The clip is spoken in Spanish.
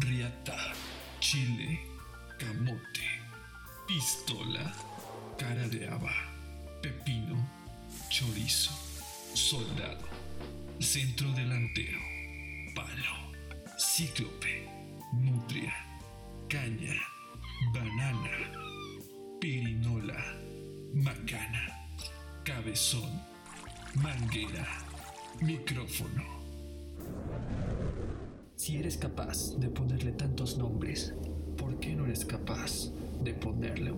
riata, chile, camote, pistola, cara de haba, pepino, chorizo, soldado, centro delantero, palo, cíclope, nutria, caña, banana, pirinola, macana, cabezón, manguera, micrófono. Si eres capaz de ponerle tantos nombres, ¿por qué no eres capaz de ponerle